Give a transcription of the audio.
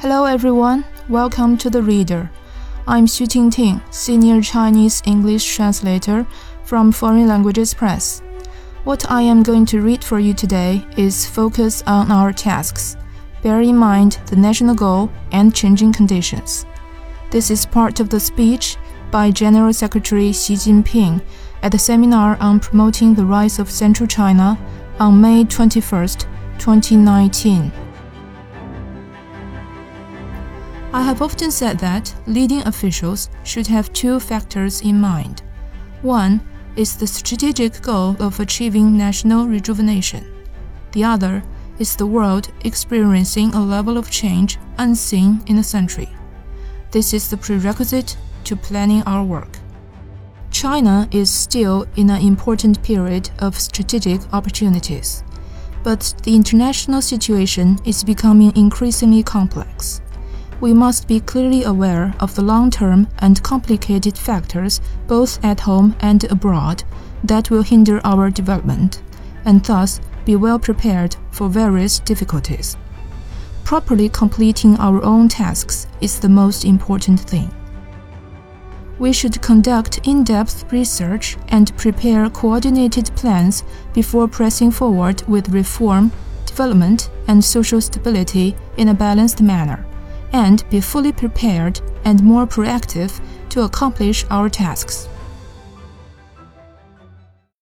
Hello everyone, welcome to the Reader. I'm Xu Tingting, Senior Chinese English Translator from Foreign Languages Press. What I am going to read for you today is focus on our tasks. Bear in mind the national goal and changing conditions. This is part of the speech by General Secretary Xi Jinping at the seminar on promoting the rise of Central China on May 21, 2019. I have often said that leading officials should have two factors in mind. One is the strategic goal of achieving national rejuvenation. The other is the world experiencing a level of change unseen in a century. This is the prerequisite to planning our work. China is still in an important period of strategic opportunities, but the international situation is becoming increasingly complex we must be clearly aware of the long term and complicated factors, both at home and abroad, that will hinder our development, and thus be well prepared for various difficulties. Properly completing our own tasks is the most important thing. We should conduct in depth research and prepare coordinated plans before pressing forward with reform, development, and social stability in a balanced manner and be fully prepared and more proactive to accomplish our tasks.